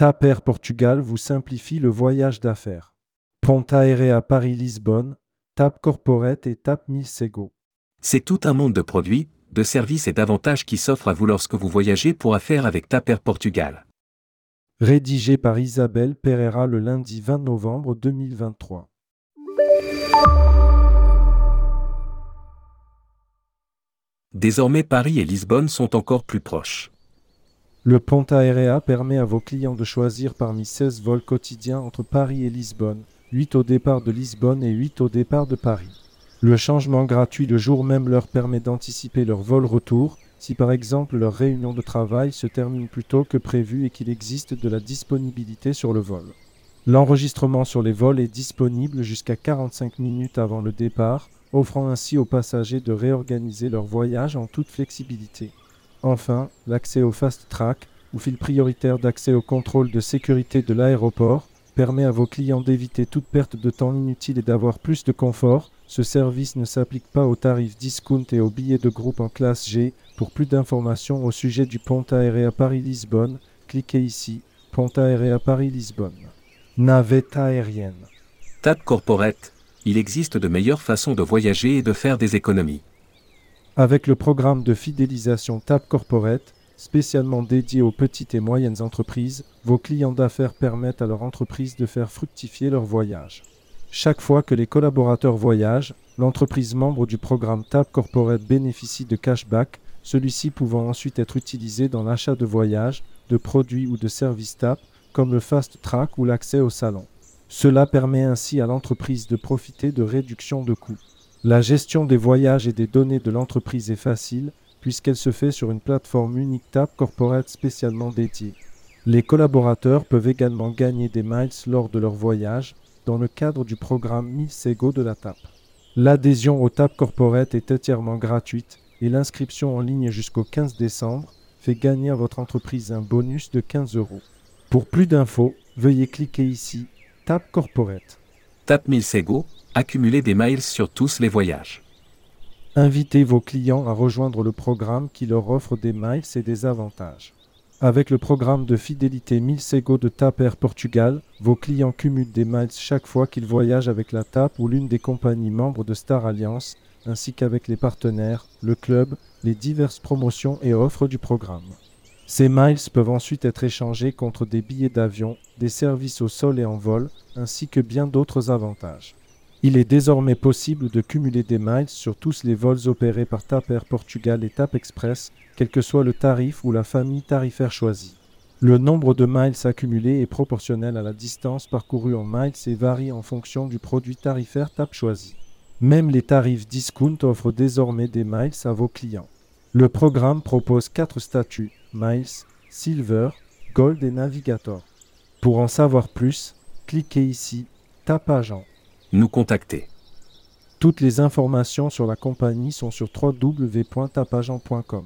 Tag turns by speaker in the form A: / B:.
A: TAP Air Portugal vous simplifie le voyage d'affaires. Ponta Aérea Paris-Lisbonne, TAP Corporate et TAP Milsego.
B: C'est tout un monde de produits, de services et d'avantages qui s'offrent à vous lorsque vous voyagez pour affaires avec TAP Air Portugal.
A: Rédigé par Isabelle Pereira le lundi 20 novembre 2023.
B: Désormais Paris et Lisbonne sont encore plus proches.
A: Le Ponta Aérea permet à vos clients de choisir parmi 16 vols quotidiens entre Paris et Lisbonne, 8 au départ de Lisbonne et 8 au départ de Paris. Le changement gratuit le jour même leur permet d'anticiper leur vol retour, si par exemple leur réunion de travail se termine plus tôt que prévu et qu'il existe de la disponibilité sur le vol. L'enregistrement sur les vols est disponible jusqu'à 45 minutes avant le départ, offrant ainsi aux passagers de réorganiser leur voyage en toute flexibilité. Enfin, l'accès au Fast Track, ou fil prioritaire d'accès au contrôle de sécurité de l'aéroport, permet à vos clients d'éviter toute perte de temps inutile et d'avoir plus de confort. Ce service ne s'applique pas aux tarifs discount et aux billets de groupe en classe G. Pour plus d'informations au sujet du Ponta Aérea Paris-Lisbonne, cliquez ici. Ponta Aérea Paris-Lisbonne. Navette aérienne.
B: TAP Corporate, il existe de meilleures façons de voyager et de faire des économies.
A: Avec le programme de fidélisation TAP Corporate, spécialement dédié aux petites et moyennes entreprises, vos clients d'affaires permettent à leur entreprise de faire fructifier leur voyage. Chaque fois que les collaborateurs voyagent, l'entreprise membre du programme TAP Corporate bénéficie de cashback, celui-ci pouvant ensuite être utilisé dans l'achat de voyages, de produits ou de services TAP, comme le Fast Track ou l'accès au salon. Cela permet ainsi à l'entreprise de profiter de réductions de coûts. La gestion des voyages et des données de l'entreprise est facile puisqu'elle se fait sur une plateforme unique TAP Corporate spécialement dédiée. Les collaborateurs peuvent également gagner des miles lors de leur voyage dans le cadre du programme Milsego de la TAP. L'adhésion au TAP Corporate est entièrement gratuite et l'inscription en ligne jusqu'au 15 décembre fait gagner à votre entreprise un bonus de 15 euros. Pour plus d'infos, veuillez cliquer ici TAP Corporate.
B: TAP Milsego, accumuler des miles sur tous les voyages.
A: Invitez vos clients à rejoindre le programme qui leur offre des miles et des avantages. Avec le programme de fidélité Milsego de TAP Air Portugal, vos clients cumulent des miles chaque fois qu'ils voyagent avec la TAP ou l'une des compagnies membres de Star Alliance, ainsi qu'avec les partenaires, le club, les diverses promotions et offres du programme. Ces miles peuvent ensuite être échangés contre des billets d'avion, des services au sol et en vol, ainsi que bien d'autres avantages. Il est désormais possible de cumuler des miles sur tous les vols opérés par TAP Air Portugal et TAP Express, quel que soit le tarif ou la famille tarifaire choisie. Le nombre de miles accumulés est proportionnel à la distance parcourue en miles et varie en fonction du produit tarifaire TAP choisi. Même les tarifs discount offrent désormais des miles à vos clients. Le programme propose quatre statuts Miles, Silver, Gold et Navigator. Pour en savoir plus, cliquez ici TAP Agent
B: nous contacter.
A: Toutes les informations sur la compagnie sont sur www.tapagent.com.